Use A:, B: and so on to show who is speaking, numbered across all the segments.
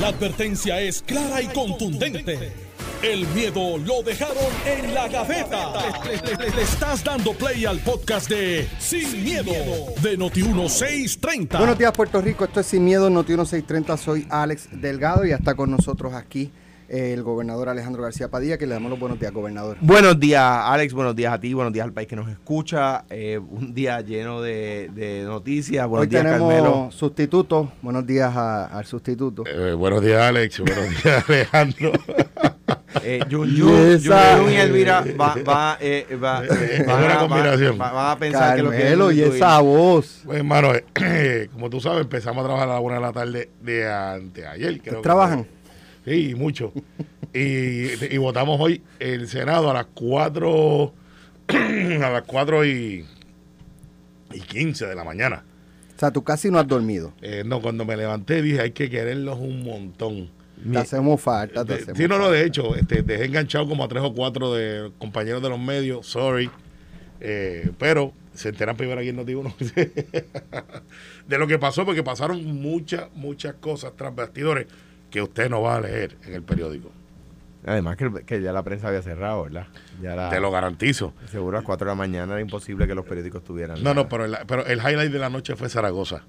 A: La advertencia es clara y contundente. El miedo lo dejaron en la gaveta. Le, estás dando play al podcast de Sin, miedo, de Noti1630.
B: Buenos días, Puerto Rico. Esto es Sin Miedo, Noti 1630. Soy Alex Delgado y está con nosotros aquí el gobernador Alejandro García Padilla, que le damos los buenos días, gobernador.
C: Buenos días, Alex. Buenos días a ti. Buenos días al país que nos escucha. Eh, un día lleno de, de noticias. Buenos
B: Hoy
C: días,
B: tenemos
C: Carmelo.
B: sustituto. Buenos días a- al sustituto.
D: Eh, buenos días, Alex. Buenos días, Alejandro.
C: Eh, Jun,
B: Y
C: Jun, Jun,
B: esa-
C: Jun y Elvira va, va, eh, va-
D: Es
C: van
D: una
C: a-
D: combinación.
C: va- van a pensar que lo que
B: Carmelo, y esa voz.
D: Pues, hermano, eh, como tú sabes, empezamos a trabajar a la una de la tarde de anteayer. que
B: ¿Trabajan?
D: fue. Sí, mucho. y, y votamos hoy el Senado a las 4 a las 4 y, y 15 de la mañana.
B: O sea, tú casi no has dormido.
D: Eh, no, cuando me levanté dije, hay que quererlos un montón.
B: Te hacemos falta, te
D: De-
B: hacemos
D: sí, no, no, de hecho, este, dejé enganchado como a tres o cuatro de compañeros de los medios, sorry. Eh, pero se enteran primero aquí en Noti1 de lo que pasó, porque pasaron muchas, muchas cosas tras bastidores que usted no va a leer en el periódico.
C: Además que, que ya la prensa había cerrado, ¿verdad? Ya la,
D: Te lo garantizo.
C: seguro a las 4 de la mañana era imposible que los periódicos tuvieran.
D: No,
C: la-
D: no, pero el, pero el highlight de la noche fue Zaragoza.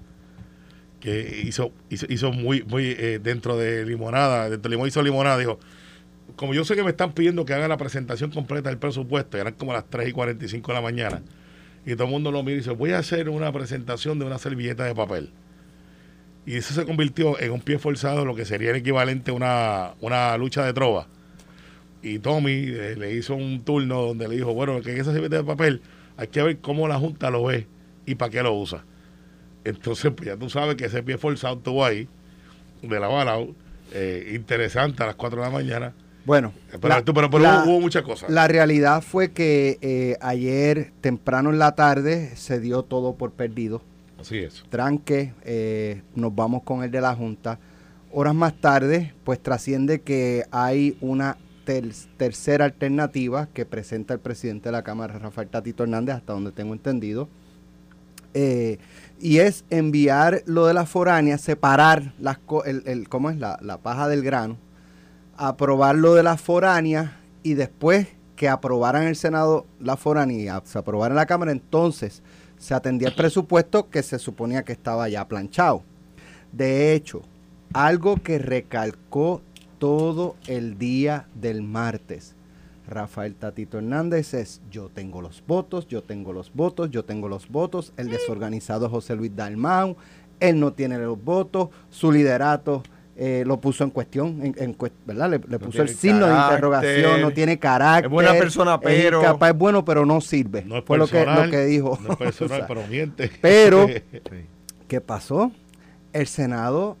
D: Que hizo, hizo, hizo muy, muy eh, dentro de limonada, dentro de limón hizo limonada, dijo, como yo sé que me están pidiendo que haga la presentación completa del presupuesto, eran como las 3 y 45 de la mañana, y todo el mundo lo mira y dice, voy a hacer una presentación de una servilleta de papel. Y eso se convirtió en un pie forzado, lo que sería el equivalente a una, una lucha de trova. Y Tommy eh, le hizo un turno donde le dijo, bueno, que en esa servilleta de papel hay que ver cómo la Junta lo ve y para qué lo usa. Entonces, pues ya tú sabes que ese pie forzado estuvo ahí, de la bala, eh, interesante a las 4 de la mañana.
B: Bueno,
D: Pero,
B: la-
D: pero, pero
B: la-
D: hubo, hubo muchas cosas.
B: La realidad fue que eh, ayer, temprano en la tarde, se dio todo por perdido.
D: Así es.
B: tranque, eh, nos vamos con el de la Junta. Horas más tarde, pues trasciende que hay una ter- tercera alternativa que presenta el presidente de la Cámara, Rafael Tatito Hernández, hasta donde tengo entendido. Eh, y es enviar lo de la foránea, separar las el, ¿cómo es? La, la paja del grano, aprobar lo de la foránea y después que aprobaran el Senado la foránea se aprobara en la Cámara, entonces se atendía el presupuesto que se suponía que estaba ya planchado. De hecho, algo que recalcó todo el día del martes Rafael Tatito Hernández es yo tengo los votos, yo tengo los votos, yo tengo los votos, el desorganizado José Luis Dalmau, él no tiene los votos, su liderato eh, lo puso en cuestión, en, en ¿verdad? Le, le puso el
C: tiene
B: signo de
C: carácter,
B: interrogación, no tiene carácter.
C: es buena persona, pero-
B: Es incapaz, es bueno, pero no sirve.
D: No es
B: Fue lo que,
D: personal.
B: lo que dijo.
D: No es personal,
B: O sea,
D: pero miente.
B: pero-. ¿Qué pasó? El Senado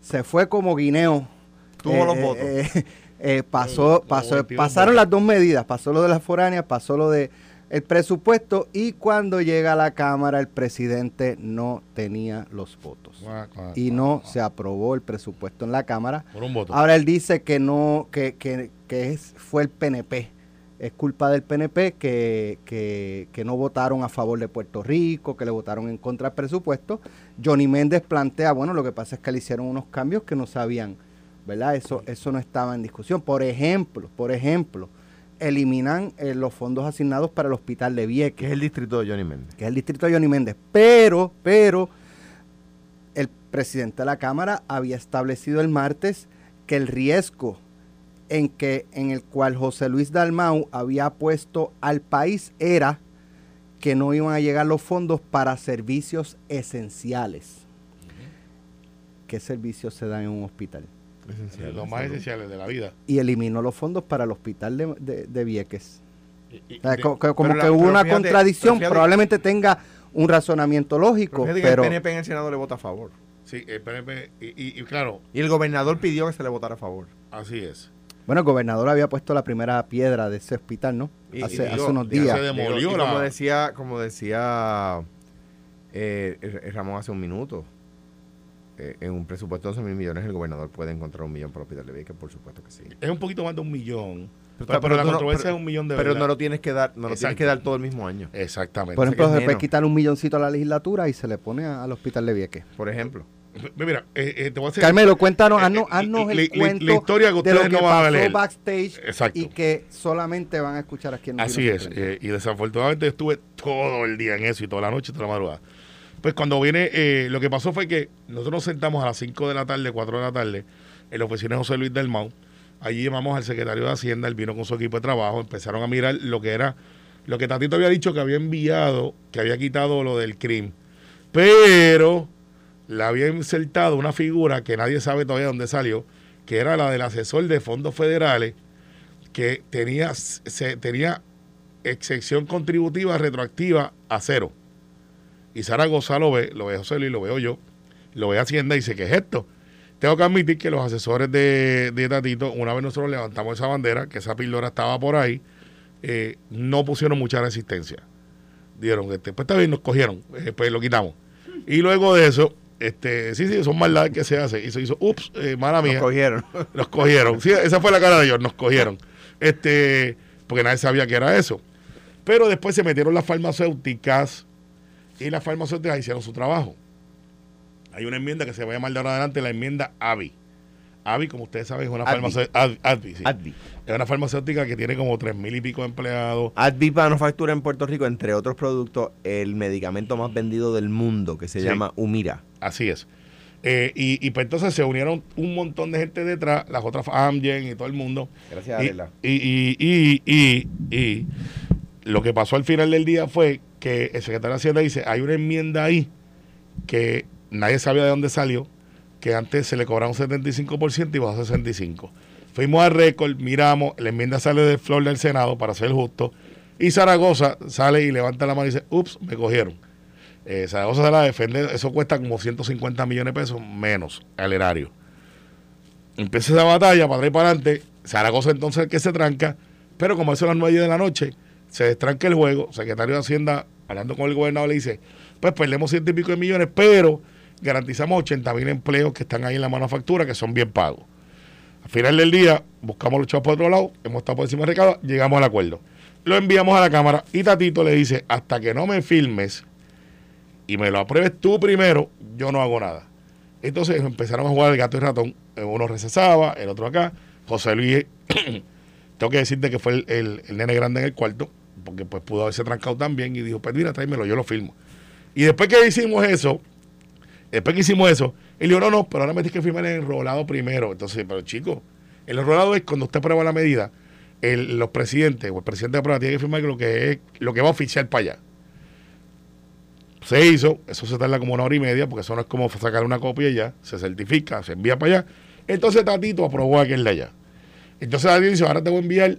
B: se fue como guineo.
C: Tuvo los votos.
B: eh, eh, pasó, pasó,
D: 22
B: pasaron las dos medidas, pasó lo de las foráneas, pasó lo de el presupuesto y cuando llega a la Cámara el presidente no tenía los votos y no se aprobó el presupuesto en la Cámara.
D: Por un voto.
B: Ahora él dice que no, que, que, que es, fue el PNP. Es culpa del PNP que, que, que no votaron a favor de Puerto Rico, que le votaron en contra del presupuesto. Johnny Méndez plantea, bueno, lo que pasa es que le hicieron unos cambios que no sabían, ¿verdad? Eso, eso no estaba en discusión. Por ejemplo, por ejemplo, eliminan eh, los fondos asignados para el hospital de
C: que
B: Vieques
C: es el distrito de Johnny Méndez.
B: que es el distrito de Johnny Méndez. Pero, pero, el presidente de la Cámara había establecido el martes que el riesgo en que en el cual José Luis Dalmau había puesto al país era que no iban a llegar los fondos para servicios esenciales. ¿Qué servicios se dan en un hospital?
D: Eh, Los más esenciales de la vida.
B: Y eliminó los fondos para el hospital de, de- de Vieques.
D: Y- y-
B: O sea,
D: de-
B: co- co- como
C: la-
B: que hubo una
C: fíjate-
B: contradicción,
C: fíjate-
B: probablemente tenga un razonamiento lógico,
C: Pero el PNP en el Senado le vota a favor.
D: sí, el PNP, y, y- y claro,
C: Y el gobernador pidió que se le votara a favor.
D: así es.
B: Bueno, el gobernador había puesto la primera piedra de ese hospital, ¿no?
C: Y-
B: hace,
C: y
B: hace unos días.
D: se demolió
C: Digo, y
D: la-
C: como decía, como decía eh, Ramón hace un minuto, eh, en un presupuesto de 11 mil millones el gobernador puede encontrar un millón para el hospital de Vieques, por supuesto que sí.
D: Es un poquito más de un millón.
C: Pero
D: Pero,
C: está- pero
D: la
C: no-
D: controversia
C: pero-
D: es un millón de
C: Pero
D: verdad.
C: no lo tienes que dar, no lo tienes que dar todo el mismo año.
D: Exactamente.
B: Por ejemplo, se puede quitar un milloncito a la legislatura y se le pone a- al hospital de Vieques.
C: Por ejemplo.
D: Mira, eh, eh, te voy a hacer.
B: Carmelo, cuéntanos, haznos,
D: eh,
B: haznos
D: la-
B: el
D: la-
B: cuento
D: la historia que
B: de
D: ustedes
B: lo que
D: no van a leer.
B: backstage
D: Exacto.
B: y que solamente van a escuchar aquí en
D: Así es,
B: 930.
D: eh, y desafortunadamente estuve todo el día en eso y toda la noche y toda la madrugada. Pues cuando viene, eh, lo que pasó fue que nosotros nos sentamos a las 5 de la tarde, 4 de la tarde, en la oficina de José Luis del Mau. Allí llamamos al secretario de Hacienda, él vino con su equipo de trabajo, empezaron a mirar lo que era, lo que Tatito había dicho que había enviado, que había quitado lo del crimen. Pero le había insertado una figura que nadie sabe todavía dónde salió, que era la del asesor de fondos federales, que tenía, se, tenía excepción contributiva retroactiva a cero. Y Zaragoza lo ve, lo ve José Luis, lo veo yo, lo ve Hacienda y dice, ¿qué es esto? Tengo que admitir que los asesores de, de Tatito, una vez nosotros levantamos esa bandera, que esa píldora estaba por ahí, eh, no pusieron mucha resistencia. Dieron, este, pues está bien, nos cogieron, eh, pues lo quitamos. Y luego de eso, este, sí, sí, son maldades que se hacen. Y se hizo, ups, eh, mala mía.
E: Nos cogieron.
D: Nos cogieron. Sí, esa fue la cara de ellos, nos cogieron. Este, porque nadie sabía que era eso. Pero después se metieron las farmacéuticas y las farmacéuticas hicieron su trabajo. Hay una enmienda que se va a llamar de ahora adelante la enmienda AVI. AVI, como ustedes saben, es una farmacéutica. ADVI, sí.
E: Advi.
D: Es una farmacéutica que tiene como tres mil y pico empleados.
E: Advi manufactura en Puerto Rico, entre otros productos, el medicamento más vendido del mundo, que se
D: Sí.
E: llama Humira.
D: Así es. Eh, y, y pues entonces se unieron un montón de gente detrás, las otras Amgen y todo el mundo.
E: Gracias,
D: Y,
E: Adela.
D: y, y, y, y, y lo que pasó al final del día fue que el secretario de Hacienda dice, hay una enmienda ahí que nadie sabía de dónde salió, que antes se le cobraba un 75% y bajó a 65%. Fuimos al récord, miramos, la enmienda sale del flor del Senado, para ser justo, y Zaragoza sale y levanta la mano y dice, ups, me cogieron. Eh, Zaragoza se la defiende, eso cuesta como 150 millones de pesos menos al erario. Empieza esa batalla para atrás y para adelante. Zaragoza entonces es el que se tranca, pero como eso a las 9 de la noche, se destranca el juego. Secretario de Hacienda, hablando con el gobernador, le dice: Pues perdemos ciento y pico de millones, pero garantizamos 80 mil empleos que están ahí en la manufactura que son bien pagos. Al final del día, buscamos los chavos por otro lado, hemos estado por encima del recado, llegamos al acuerdo. Lo enviamos a la Cámara y Tatito le dice: Hasta que no me filmes y me lo apruebes tú primero, yo no hago nada. Entonces empezaron a jugar el gato y ratón. Uno recesaba, el otro acá. José Luis, tengo que decirte que fue el nene grande en el cuarto, porque pues pudo haberse trancado también y dijo, pues mira, tráemelo, yo lo filmo. Y después que hicimos eso, después que hicimos eso, él dijo, no, no, pero ahora me tienes que firmar el enrolado primero. Entonces, pero chico, el enrolado es cuando usted aprueba la medida, los presidentes o el presidente de prueba tiene que firmar lo que es lo que va a oficiar para allá. Se hizo, eso se tarda como una hora y media, porque eso no es como sacar una copia y ya, se certifica, se envía para allá. Entonces Tatito aprobó aquel de allá. Entonces Tatito dice, ahora te voy a enviar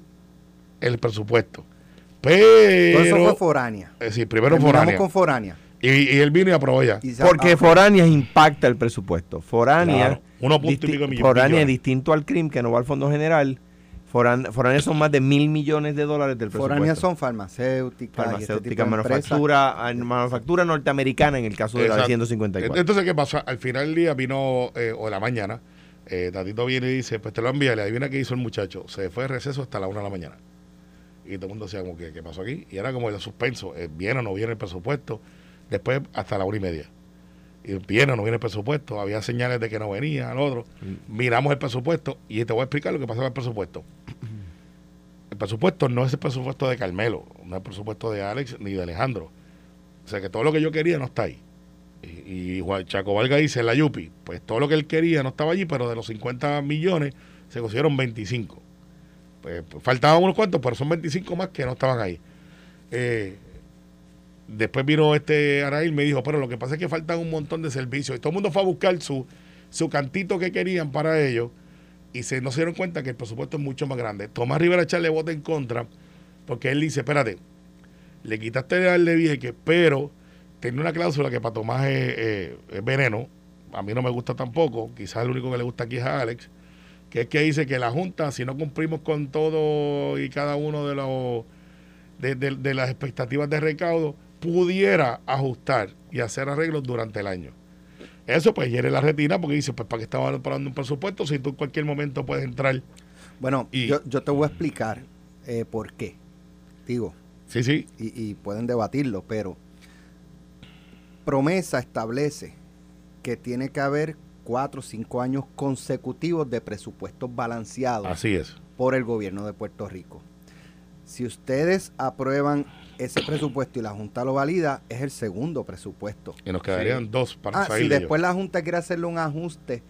D: el presupuesto. Pero,
B: Todo eso fue foránea.
D: es decir, primero
B: Terminamos
D: foránea.
B: con foránea.
D: Y, y él vino y aprobó ya.
B: Y
E: Porque
B: ah,
E: Foránea impacta el presupuesto. Foránea,
D: Claro, uno punto y
E: disti-
D: pico millones.
E: Foránea es distinto al CRIM, que no va al Fondo General. Foránea son más de mil millones de dólares del presupuesto.
B: foráneas son farmacéuticas. este
E: farmacéutica,
B: tipo de empresas.
E: manufactura, ah, manufactura norteamericana en el caso de la
D: Exacto.
E: 154.
D: Entonces, ¿qué pasa? Al final del día vino, eh, o de la mañana, eh, Tatito viene y dice, pues te lo envía, le adivina qué hizo el muchacho. Se fue de receso hasta la una de la mañana. Y todo el mundo decía, como, ¿qué, qué pasó aquí? Y era como el suspenso, eh, viene o no viene el presupuesto. Después hasta la una y media. Y viene o no viene el presupuesto. Había señales de que no venía, al otro. Miramos el presupuesto y te voy a explicar lo que pasa con el presupuesto. El presupuesto no es el presupuesto de Carmelo, no es el presupuesto de Alex ni de Alejandro. O sea que todo lo que yo quería no está ahí. Y, y Juan Chaco Valga dice en la Yupi, pues todo lo que él quería no estaba allí, pero de los 50 millones se consiguieron 25. Pues, faltaban unos cuantos, pero son 25 más que no estaban ahí. Eh, después vino este Arail y me dijo, pero lo que pasa es que faltan un montón de servicios. Y todo el mundo fue a buscar su, su cantito que querían para ellos y se, no se dieron cuenta que el presupuesto es mucho más grande. Tomás Rivera Chá le vota en contra porque él dice, espérate, le quitaste al de Vieques, pero tiene una cláusula que para Tomás es, eh, es veneno. A mí no me gusta tampoco. Quizás el único que le gusta aquí es a Alex. Que es que dice que la Junta, si no cumplimos con todo y cada uno de los de, de- de las expectativas de recaudo, pudiera ajustar y hacer arreglos durante el año. Eso pues hiere la retina porque dice, pues para qué estamos preparando un presupuesto si tú en cualquier momento puedes entrar.
B: Bueno,
D: Y-
B: yo, yo te voy a explicar eh, por qué. Digo,
D: Sí, sí,
B: y, y pueden debatirlo, pero promesa establece que tiene que haber cuatro o cinco años consecutivos de presupuestos balanceados
D: Así es.
B: por el gobierno de Puerto Rico. Si ustedes aprueban ese presupuesto y la Junta lo valida, es el segundo presupuesto.
D: Y nos quedarían dos para
B: Ah, si
D: y yo.
B: después la Junta quiere hacerle un ajuste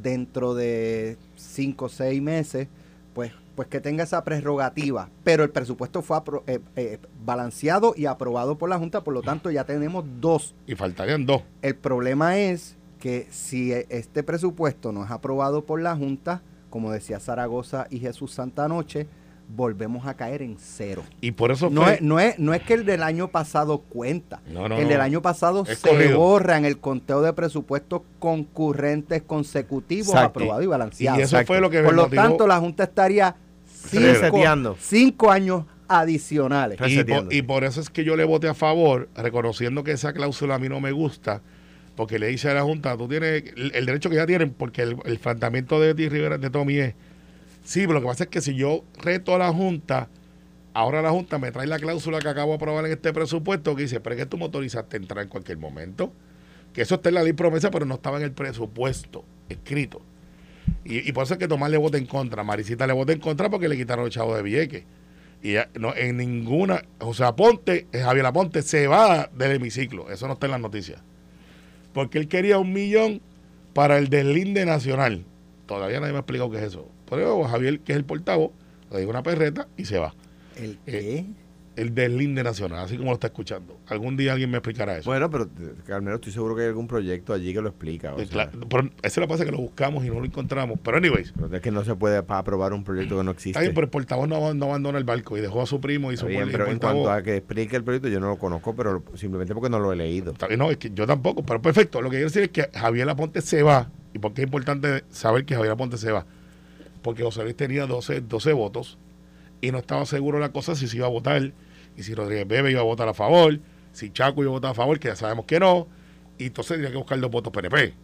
B: dentro de cinco o seis meses, pues, pues que tenga esa prerrogativa. Pero el presupuesto fue apro- eh, eh, balanceado y aprobado por la Junta, por lo tanto ya tenemos dos.
D: Y faltarían dos.
B: El problema es que si e- este presupuesto no es aprobado por la Junta, como decía Zaragoza y Jesús Santanoche, volvemos a caer en cero.
D: Y por eso
B: No es, no, es, no es que el del año pasado cuenta.
D: No, no,
B: el del año pasado se
D: corrido.
B: borra en el conteo de presupuestos concurrentes consecutivos
E: Exacto.
B: aprobados y
D: y
B: balanceados.
D: eso fue lo que
B: Por lo
D: motivó-
B: tanto, la Junta estaría cinco, cinco años adicionales.
D: Y por, y por eso es que yo le voté a favor, reconociendo que esa cláusula a mí no me gusta, porque le dice a la Junta, tú tienes el, derecho que ya tienen, porque el, el planteamiento de Ti Rivera de Tommy es, sí, pero lo que pasa es que si yo reto a la Junta, ahora la Junta me trae la cláusula que acabo de aprobar en este presupuesto, que dice, pero es que tú a entrar en cualquier momento, que eso está en la ley promesa, pero no estaba en el presupuesto escrito. Y, y por eso es que Tomás le vota en contra, Marisita le vota en contra porque le quitaron el chavo de Vieques. Y ya, no, en ninguna, José Aponte, eh, Javier Aponte se va del hemiciclo, eso no está en las noticias. Porque él quería un millón para el deslinde nacional. Todavía nadie me ha explicado qué es eso. Pero Javier, que es el portavoz, le digo una perreta y se va.
B: ¿El
D: Eh,
B: qué?
D: El deslinde nacional, así como lo está escuchando. Algún día alguien me explicará eso.
E: Bueno, pero eh, Carmelo, estoy seguro que hay algún proyecto allí que lo explica. o
D: Eh,
E: sea,
D: pero eso lo que pasa es que lo buscamos y no lo encontramos. Pero anyways,
E: pero es que no se puede aprobar un proyecto que no existe.
D: bien, pero el portavoz no, no abandona el barco y dejó a su primo y su
E: bien, pero en cuanto a que explique el proyecto, yo no lo conozco, pero simplemente porque no lo he leído.
D: No, es que yo tampoco, pero perfecto. Lo que quiero decir es que Javier Aponte se va. ¿Y por qué es importante saber que Javier Aponte se va? Porque José Luis tenía 12, 12 votos y no estaba seguro la cosa si se iba a votar y si Rodríguez Bebe iba a votar a favor, si Chaco iba a votar a favor, que ya sabemos que no. Y entonces tenía que buscar dos votos PNP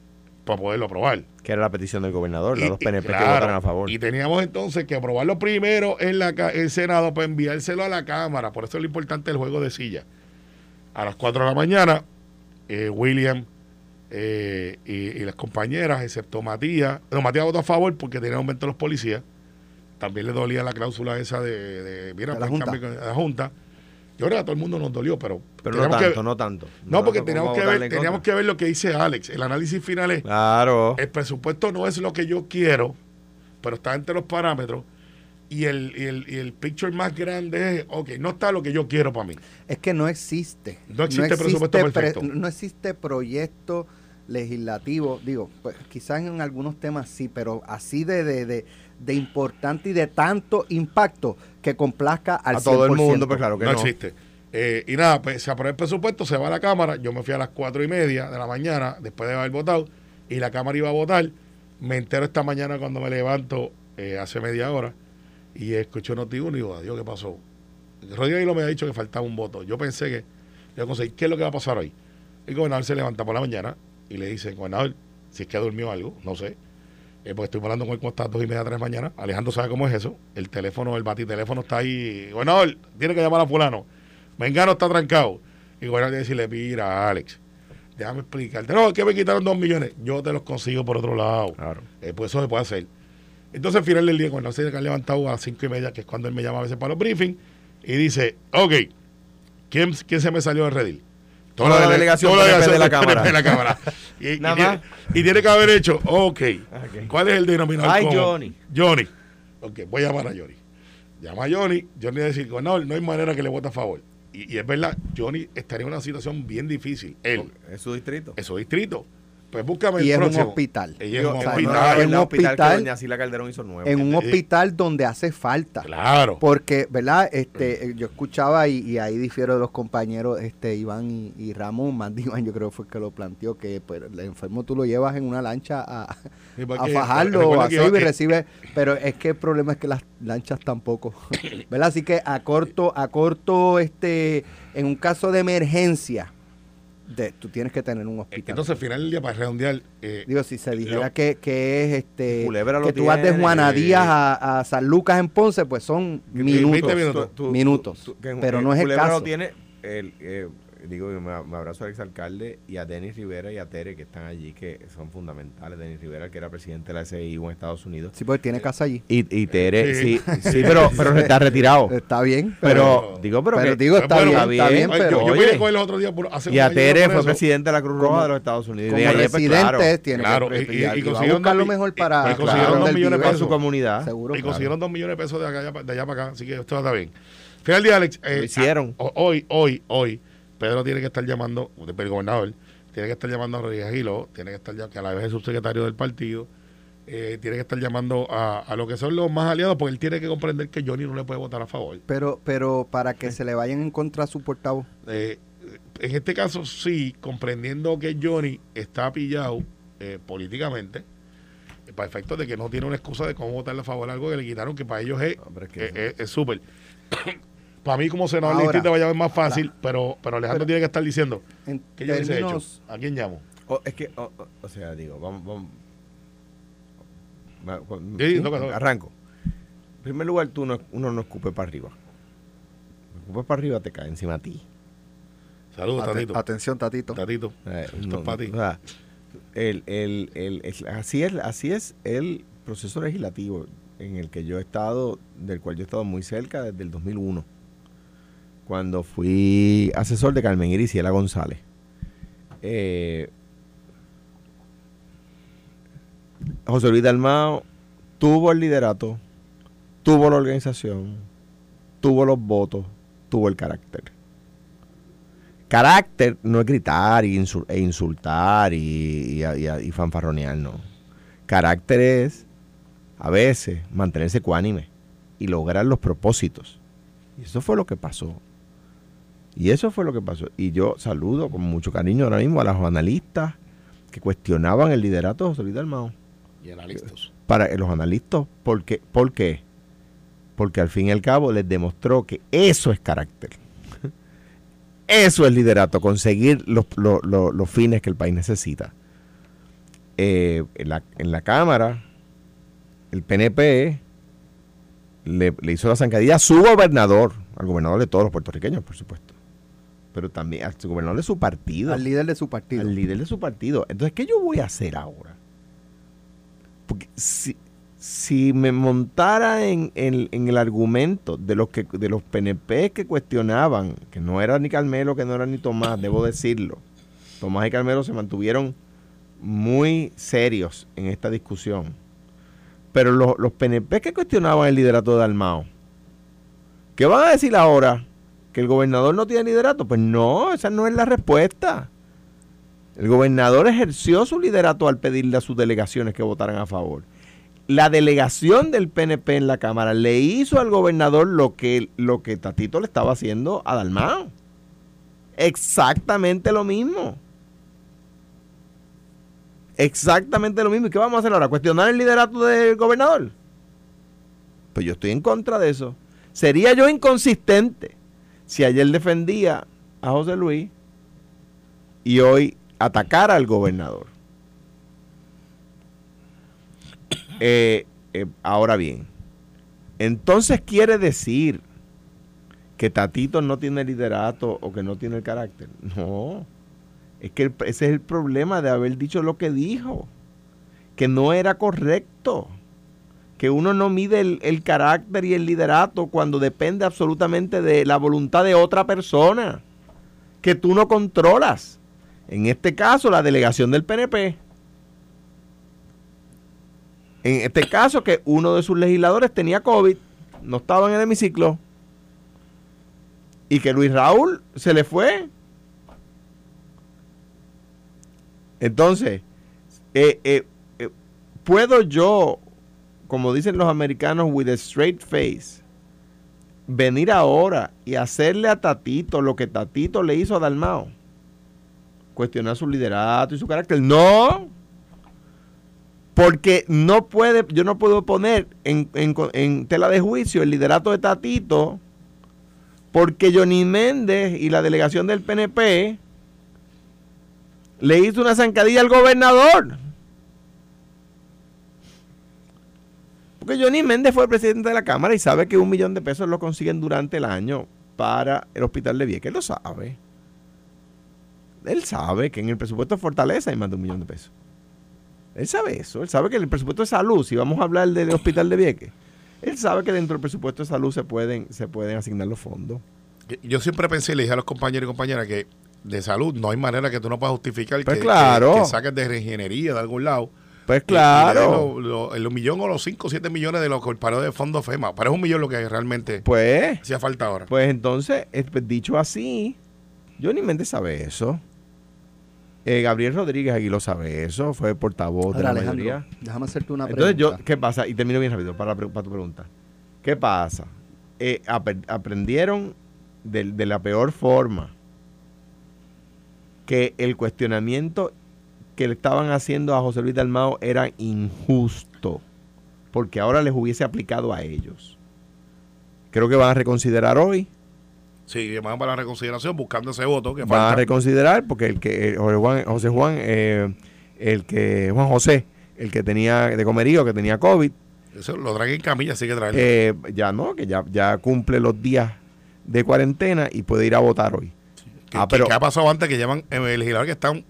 D: para poderlo aprobar.
E: Que era la petición del gobernador, los
D: Y-
E: dos
D: y
E: PNP que votaron a favor.
D: Y teníamos entonces que aprobarlo primero en la el Senado para enviárselo a la Cámara. Por eso es lo importante el juego de silla. A las 4 de la mañana, eh, William eh, y, y las compañeras, excepto Matías, no, Matías votó a favor porque tenía aumento de los policías. También le dolía la cláusula esa de, de, mira,
B: De la
D: pues,
B: Junta.
D: cambio la Junta. Yo creo que a todo el mundo nos dolió, pero,
E: pero no tanto,
D: que,
E: no tanto.
D: no, porque teníamos que, ver,
E: en
D: teníamos que ver lo que dice Alex. El análisis final es,
E: Claro.
D: el presupuesto no es lo que yo quiero, pero está entre los parámetros. Y el, y el, y el picture más grande es, ok, no está lo que yo quiero para mí.
B: Es que no existe.
D: No existe presupuesto perfecto.
B: no existe proyecto legislativo. Digo, pues quizás en algunos temas sí, pero así de, de, de, de importante y de tanto impacto que complazca al
E: a todo el
B: 100%.
E: mundo, pues claro que
D: no,
E: no.
D: existe. Eh, y nada, pues se aprueba el presupuesto, se va a la Cámara. Yo me fui a las cuatro y media de la mañana, después de haber votado, y la Cámara iba a votar. Me entero esta mañana cuando me levanto, eh, hace media hora, y escucho Noti1 y digo, adiós, ¿qué pasó? Rodríguez Hilo me ha dicho que faltaba un voto. Yo pensé que, yo conseguí, ¿qué es lo que va a pasar hoy? El gobernador se levanta por la mañana y le dice, gobernador, si es que durmió algo, no sé. Eh, porque estoy hablando con él como está a dos y media, tres de mañana. Alejandro sabe cómo es eso. El teléfono, el batiteléfono está ahí. Gobernador, tiene que llamar a fulano. Mengano está trancado. Y gobernador tiene que decirle, mira, Alex, déjame explicarte. No, es que me quitaron dos millones. Yo te los consigo por otro lado.
E: Claro.
D: Eh, pues eso se puede hacer. Entonces, al final del día, cuando se ha levantado a las cinco y media, que es cuando él me llama a veces para los briefings, y dice, ok, ¿quién, quién se me salió de Redil?
E: Toda la
D: dele-
E: delegación
D: toda
E: de la
D: del
E: Cámara.
D: PNP de la Cámara. Y, y
E: Nada
D: tiene,
E: más.
D: y tiene que haber hecho, ok,
E: Ok.
D: ¿cuál es el denominador
E: Ay,
D: común?
E: Johnny.
D: Johnny. Ok, voy a llamar a Johnny. Llama a Johnny, Johnny le dice, no, no hay manera que le vote a favor. Y, y es verdad, Johnny estaría en una situación bien difícil. Él,
E: Es su distrito.
D: es su distrito. Pues búscame
B: Y
D: el
B: es un hospital.
D: Y es
E: Digo,
D: un
B: o sea,
D: hospital.
B: no,
E: el
B: en un
E: hospital, que
B: hospital-
E: doña Sila Calderón hizo nuevo.
B: En un
D: Eh,
B: hospital donde hace falta.
D: Claro.
B: Porque, ¿verdad? Este, eh, yo escuchaba y, y ahí difiero de los compañeros este Iván y, y Ramón, más de Iván yo creo que fue el que lo planteó, que pues, el enfermo tú lo llevas en una lancha a,
D: Sí,
B: a
D: porque-
B: fajarlo a Seiba y recibe, pero es que el problema es que las lanchas tampoco, ¿verdad? Así que a corto, a corto, este, en un caso de emergencia, de, tú tienes que tener un hospital.
D: Entonces, al final del día, para redondear, eh,
B: Digo, si se dijera
D: Lo-
B: que, que es este
E: Culebra lo
B: que tú vas de
E: tiene,
B: Juana
D: eh,
B: Díaz a, a San Lucas en Ponce, pues son
D: 20
B: minutos.
D: minutos.
E: Tú- tú-
B: minutos.
E: tú- que
B: pero no es el
E: Culebra
B: caso.
E: lo tiene el, eh,
C: digo, me, me abrazo al exalcalde y a Denis Rivera y a Tere que están allí, que son fundamentales. Denis Rivera, que era presidente de la SIU en Estados Unidos.
B: Sí, porque tiene casa allí.
C: Y, y Tere, sí,
D: Sí.
C: sí, pero, pero está retirado.
B: Está bien.
C: Pero, digo, pero,
B: pero
C: que-
B: digo, está
D: Bueno,
B: bien,
C: está
B: está bien,
C: bien,
D: Oye,
B: pero
D: yo, yo
C: oye.
D: con días por, hace
C: y a Tere fue presidente de la Cruz Roja
B: Como-
C: de los Estados Unidos.
B: como
C: y ahí, pues,
B: residente
C: claro,
B: tiene
D: claro,
B: que
D: y- y- y consiguieron
B: lo mejor para
D: y consiguieron
B: claro,
D: dos millones
C: para su comunidad.
B: Seguro.
D: Y consiguieron dos millones de pesos de, acá, de allá para acá, así que esto está bien. Día, Alex. eh,
C: Lo hicieron.
D: a- hoy, hoy, hoy, Pedro tiene que estar llamando, el gobernador, tiene que estar llamando a Rodríguez Gilo, tiene que estar que a la vez es subsecretario del partido, eh, tiene que estar llamando a, a lo que son los más aliados, porque él tiene que comprender que Johnny no le puede votar a favor.
B: Pero, pero para que se le vayan en contra a su portavoz.
D: Eh, en este caso, sí, comprendiendo que Johnny está pillado eh, políticamente, eh, para efectos de que no tiene una excusa de cómo votarle a favor a algo que le quitaron, que para ellos es
C: No, pero es
D: Eh, eh, es súper. Para mí, como senador
B: Ahora,
D: distrito, va a llamar más fácil, pero, pero Alejandro
B: pero-
D: tiene que estar diciendo
B: En
D: que yo hecho. ¿A quién llamo?
C: O, es que, o, o- o sea, digo, vamos, vamos. Va- cu-
D: Sí,
C: sí,
D: toca, toca.
C: Arranco. En primer lugar, tú no, uno no escupe para arriba. Escupes para arriba, te cae encima a ti.
D: Saludos, Tatito.
B: atención, Tatito.
D: Tatito.
C: Eh,
D: Esto
C: no,
D: es para ti.
C: o sea, el, el, el- es- así, es, así es el proceso legislativo en el que yo he estado, del cual yo he estado muy cerca desde el 2001, cuando fui asesor de Carmen Iris y Ela González. Eh, José Luis Dalmao tuvo el liderato, tuvo la organización, tuvo los votos, tuvo el carácter. Carácter no es gritar e insultar y- y fanfarronear, no. Carácter es, a veces, mantenerse ecuánime y lograr los propósitos. Y eso fue lo que pasó. Y eso fue lo que pasó. Y yo saludo con mucho cariño ahora mismo a los analistas que cuestionaban el liderato de José Luis Dalmao
D: Y analistas.
C: para los analistas. ¿Por qué? ¿Por qué? Porque al fin y al cabo les demostró que eso es carácter. Eso es liderato, conseguir los, los- los- los fines que el país necesita. Eh, en, la, en la Cámara, el PNP le, le hizo la zancadilla a su gobernador, al gobernador de todos los puertorriqueños, por supuesto. Pero también al gobernador de su partido
B: Al líder de su partido.
C: al líder de su partido. Entonces, ¿qué yo voy a hacer ahora? Porque si, si me montara en, en- en el argumento de los que de los PNP que cuestionaban, que no era ni Carmelo, que no era ni Tomás, debo decirlo. Tomás y Carmelo se mantuvieron muy serios en esta discusión. Pero los, los PNP que cuestionaban el liderato de Dalmao, ¿qué van a decir ahora? ¿Que el gobernador no tiene liderato? Pues no, esa no es la respuesta. El gobernador ejerció su liderato al pedirle a sus delegaciones que votaran a favor. La delegación del PNP en la Cámara le hizo al gobernador lo que, lo que Tatito le estaba haciendo a Dalmao. Exactamente lo mismo. Exactamente lo mismo. ¿Y qué vamos a hacer ahora? ¿Cuestionar el liderato del gobernador? Pues yo estoy en contra de eso. Sería yo inconsistente si ayer defendía a José Luis y hoy atacara al gobernador. Eh, eh, ahora bien, entonces quiere decir que Tatito no tiene liderato o que no tiene el carácter. No, es que ese es el problema de haber dicho lo que dijo, que no era correcto, que uno no mide el, el carácter y el liderato cuando depende absolutamente de la voluntad de otra persona, que tú no controlas. En este caso, la delegación del PNP. En este caso, que uno de sus legisladores tenía COVID, no estaba en el hemiciclo, y que Luis Raúl se le fue. Entonces, eh, eh, eh, ¿puedo yo, como dicen los americanos, with a straight face, venir ahora y hacerle a Tatito lo que Tatito le hizo a Dalmao? Cuestionar su liderato y su carácter. No, porque no puede, yo no puedo poner en, en- en tela de juicio el liderato de Tatito, porque Johnny Méndez y la delegación del PNP le hizo una zancadilla al gobernador. Porque Johnny Méndez fue el presidente de la Cámara y sabe que un millón de pesos lo consiguen durante el año para el hospital de Vieques, lo sabe. él sabe que en el presupuesto de Fortaleza hay más de un millón de pesos. Él sabe eso. Él sabe que en el presupuesto de salud, si vamos a hablar del hospital de Vieques, él sabe que dentro del presupuesto de salud se pueden, se pueden asignar los fondos.
D: Yo siempre pensé y le dije a los compañeros y compañeras que de salud no hay manera que tú no puedas justificar
C: Pues
D: que,
C: claro.
D: que- que saques de reingeniería de algún lado.
C: Pues
D: Y- y
C: claro.
D: lo- lo- el millón o los 5 o 7 millones de los que paró de fondo FEMA. Pero es un millón lo que realmente
C: Pues,
D: hacía falta ahora.
C: pues entonces, eh, pues, dicho así, Johnny Méndez sabe eso. Eh, Gabriel Rodríguez Aguiló sabe eso. Fue portavoz de
B: Ahora,
C: la
B: Alejandro,
C: mayoría.
B: déjame hacerte una pregunta.
C: Entonces yo, ¿qué pasa? Y termino bien rápido para, tu pregunta. ¿Qué pasa? Eh, ap- aprendieron de, de la peor forma que el cuestionamiento que le estaban haciendo a José Luis Dalmao era injusto, porque ahora les hubiese aplicado a ellos. Creo que van a reconsiderar hoy,
D: Sí, van para la reconsideración buscando ese voto que
C: van a reconsiderar porque el que eh, José Juan, José Juan eh, el que Juan José, el que tenía de comerío, que tenía COVID,
D: Eso lo traen en camilla, así que traerlo.
C: Eh, ya no, que ya, ya cumple los días de cuarentena y puede ir a votar hoy.
D: ¿Qué,
C: ah, pero-
D: qué ha pasado antes que llaman eh, legisladores que están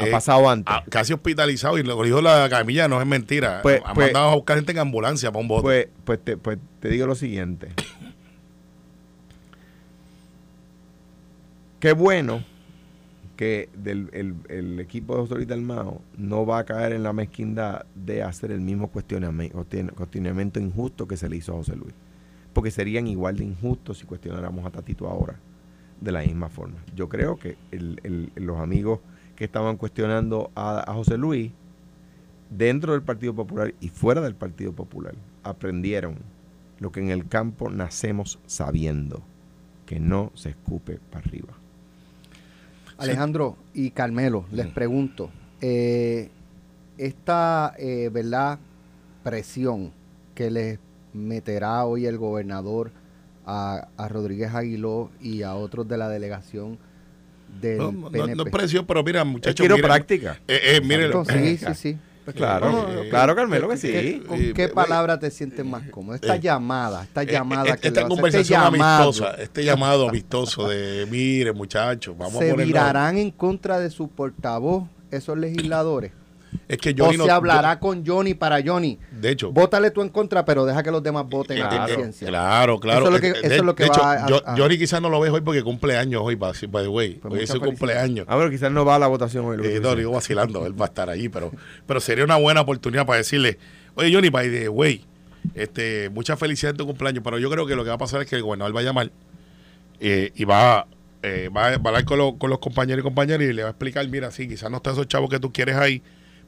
C: Ha
D: eh,
C: pasado antes.
D: a- casi hospitalizados y lo dijo la camilla, no es mentira.
C: Pues-
D: Han
C: pues-
D: mandado a buscar gente en ambulancia para un voto.
C: Pues, pues, te, pues te digo lo siguiente. Qué bueno que del, el, el equipo de José Luis Dalmao no va a caer en la mezquindad de hacer el mismo cuestionamiento, cuestionamiento injusto que se le hizo a José Luis. Porque serían igual de injustos si cuestionáramos a Tatito ahora de la misma forma. Yo creo que el- el- los amigos que estaban cuestionando a, a José Luis dentro del Partido Popular y fuera del Partido Popular aprendieron lo que en el campo nacemos sabiendo, que no se escupe para arriba.
B: Alejandro y Carmelo, les pregunto, eh, esta eh, ¿verdad? presión que les meterá hoy el gobernador a, a Rodríguez Aguiló y a otros de la delegación del
D: no, no-
B: PNP.
D: no es precio, pero mira, muchachos. miren,
C: quiropráctica.
D: eh, eh,
B: sí, sí, sí.
C: Pues claro,
D: no,
C: eh,
D: eh,
C: claro, Carmelo, que
B: ¿Qué-
C: sí.
B: ¿Con
D: Eh,
B: qué
D: eh,
B: palabra te sientes más cómodo? Esta
D: eh,
B: llamada, esta
D: eh,
B: llamada
D: eh,
B: que
D: esta
B: a hacer,
D: conversación
B: este llamado,
D: amistosa, este llamado amistoso de, mire, muchachos, vamos a
B: ¿Se
D: ponernos-
B: virarán en contra de su portavoz esos legisladores?
D: Es que
B: o
D: Johnny
B: se
D: no-
B: hablará con Johnny para Johnny.
D: De hecho,
B: Vótale tú en contra, pero deja que los demás voten a
C: Claro,
B: conciencia.
D: Claro, claro.
B: Eso es lo que-
D: Eh,
B: eso
D: de,
B: es lo que
D: de hecho,
B: va a-
D: yo-
B: a-
D: Johnny quizás no lo ve hoy porque cumple años hoy, by the way.
B: Pues
D: hoy es su cumpleaños.
C: Ah, pero quizás no va a la votación hoy. lo que
D: Eh, no, digo vacilando, él va a estar allí, pero, pero sería una buena oportunidad para decirle, oye Johnny, by the way, este, mucha felicidad en tu cumpleaños, pero yo creo que lo que va a pasar es que el gobernador va a llamar eh, y va, eh, va, a- va a hablar con, los- con los compañeros y compañeras y le va a explicar, mira, sí, quizás no están esos chavos que tú quieres ahí,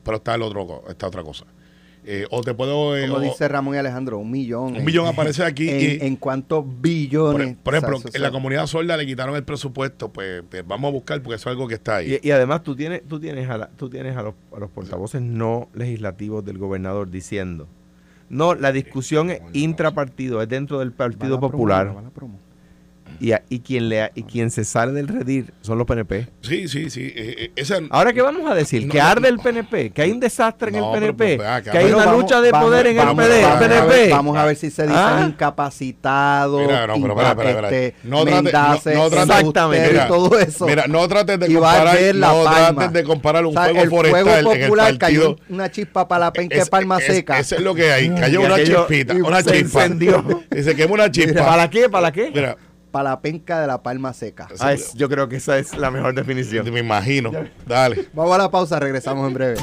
D: pero está el otro, está otra cosa. Eh, o te puedo... eh,
B: Como
D: o-
B: dice Ramón y Alejandro, un millón.
D: un millón aparece aquí
B: ¿En,
D: y...
B: en cuántos
D: Por,
B: billones?
D: por ejemplo,
B: O sea, eso
D: en la comunidad sorda le quitaron el presupuesto, pues, pues vamos a buscar porque eso es algo que está ahí.
C: Y, y además tú tienes, tú tienes, a, la- tú tienes a, los, a los portavoces no legislativos del gobernador diciendo, no, la discusión es intrapartido, es dentro del Partido Popular
B: va la promo.
C: Y, a- y quien le, y quien se sale del redir son los PNP.
D: Sí, sí, sí. eh, eh, esa,
C: Ahora, ¿qué vamos a decir?
D: No,
C: ¿Que arde el. PNP? ¿Que hay un desastre en
D: No,
C: el
D: pero,
C: PNP?
D: pues, acá,
C: ¿Que hay
D: pero
C: una
B: vamos-
C: lucha de
B: vamos-
C: poder en
B: vamos-
C: el PD,
B: vamos a ver-
C: PNP?
B: Vamos a ver si se dicen
C: Ah.
B: incapacitados,
D: Mira, no, pero espera, espera, espera.
B: este,
D: No trate-
B: mendaces,
D: no- no trate-
C: Exactamente.
D: Mira,
B: todo eso.
D: Mira, no trates de
B: Y va a
D: comparar, no trates de comparar un
B: O sea,
D: fuego
B: el
D: forestal
B: fuego
D: en el
B: popular
D: partido.
B: cayó una chispa para la penca de
D: Es-
B: palma
D: es-
B: seca.
D: Eso es lo que hay. Cayó una chispita, una
C: se
D: chispa.
C: incendió.
D: Y se quema una chispa.
C: ¿Para qué? ¿Para qué?
D: Mira,
B: para la penca de la palma seca.
C: Ah, es- yo creo que esa es la mejor definición.
D: me imagino. Dale.
B: Vamos a la pausa, regresamos en breve.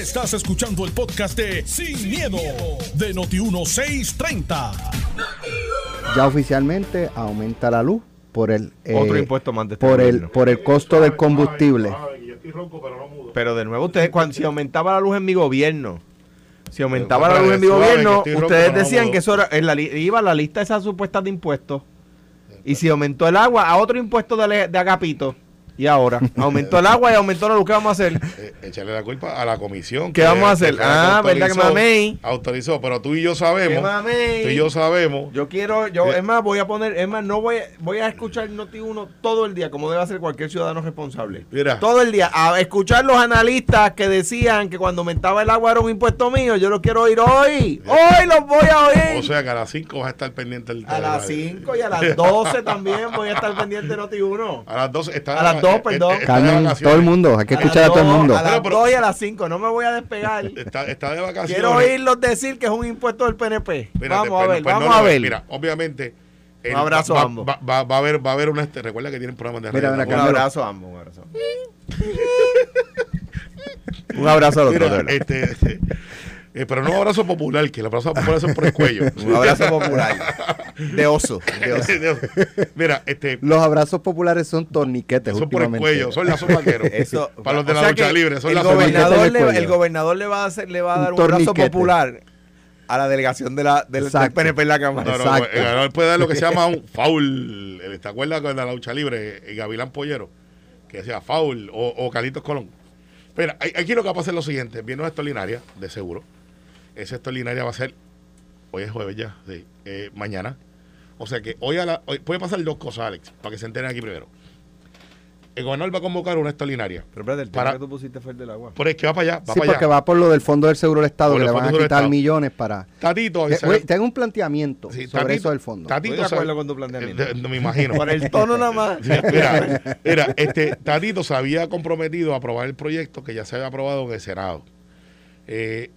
A: Estás escuchando el podcast de Sin, miedo, de Noti1630.
B: Ya oficialmente aumenta la luz por el eh,
C: Otro impuesto más de este
B: por el por el costo del combustible.
C: Pero de nuevo, ustedes, cuando, si aumentaba la luz en mi gobierno, si aumentaba la luz en mi gobierno, ustedes decían que eso era, en la, li- iba a la lista esa supuesta de impuestos. Y si aumentó el agua, a otro impuesto de, de agapito. Y ahora, aumentó el agua y aumentó la luz. ¿Qué vamos a hacer?
D: Eh, échale la culpa a la comisión.
C: ¿Qué vamos a hacer?
D: que
C: Ah, ¿verdad que mamey?
D: Autorizó, pero tú y yo
C: ¿Qué
D: sabemos. Tú y yo sabemos.
C: Yo quiero, yo,
D: Eh.
C: es más, voy a poner, es más, no voy, voy a escuchar Noti1 todo el día, como debe hacer cualquier ciudadano responsable.
D: Mira.
C: Todo el día, a escuchar los analistas que decían que cuando aumentaba el agua era un impuesto mío, yo lo quiero oír hoy. Hoy los voy a oír.
D: O sea que a las 5 vas a estar pendiente del
C: a las 5 y a las 12 también voy a estar pendiente de Noti1.
D: A las 12 está
C: A las 12
E: dos, perdón.
D: de
B: Calmen,
D: vacaciones.
B: todo el mundo, hay que
E: A las
B: escuchar a todo el
E: dos,
B: mundo.
E: A las
D: Pero, pero-
E: 2 y a las 5, no me voy a despegar.
D: Está, está de vacaciones.
E: Quiero oírlos decir que es un impuesto del PNP.
D: Espérate,
E: vamos a
D: pues,
E: ver,
D: pues
E: vamos a ver.
D: Mira, obviamente. el-
E: Un abrazo
D: va,
E: a ambos.
D: Va, va- va a haber, va a haber una. este, recuerda que tienen programas de
B: Mira,
D: radio, ¿no?
B: acá.
E: un abrazo a ambos, un abrazo. un abrazo otro, de
D: Mira,
E: verdad.
D: este, eh, pero no un abrazo popular, que el abrazo popular es por el cuello.
E: Un abrazo popular. De oso. De oso.
D: Mira, este,
B: Los abrazos populares son torniquetes
D: son por el cuello, son lazos vaqueros.
E: Eso,
D: Para los de la lucha libre, son
E: el
D: lazos
E: gobernador, le, el gobernador le va a hacer, le va a
B: Un
E: dar un, abrazo
B: torniquete.
E: popular a la delegación de la, del. PNP en la Cámara.
D: No, no,
B: Exacto.
D: el ganador puede dar lo que se llama un foul. Eh, ¿Te acuerdas cuando la lucha libre, el Gavilán Pollero? Que decía foul o, o Carlitos Colón. Mira, aquí lo que va a pasar es lo siguiente: viene una extraordinaria, de seguro. Esa extraordinaria va a ser, hoy es jueves ya, sí, eh, mañana. O sea que hoy, a la, hoy puede pasar dos cosas, Alex, para que se enteren aquí primero. El gobernador va a convocar una extraordinaria.
E: Pero espérate, el tema
D: Para-
E: que tú pusiste fue el del agua.
D: Por el que va para allá, va
B: Sí,
D: para
B: porque
D: allá.
B: va por lo del Fondo del Seguro del Estado, que le van a quitar millones para...
D: Tatito, ese-
B: güey, Tengo un planteamiento
D: sí,
B: sobre
D: Tatito-
B: eso del fondo.
D: Tatito
E: Estoy de
D: sabe-
E: acuerdo con tu planteamiento.
D: Eh, de- me imagino.
E: Por el tono nada más.
D: Sí, Mira, mira, este Tatito se había comprometido a aprobar el proyecto que ya se había aprobado en el Senado. Eh,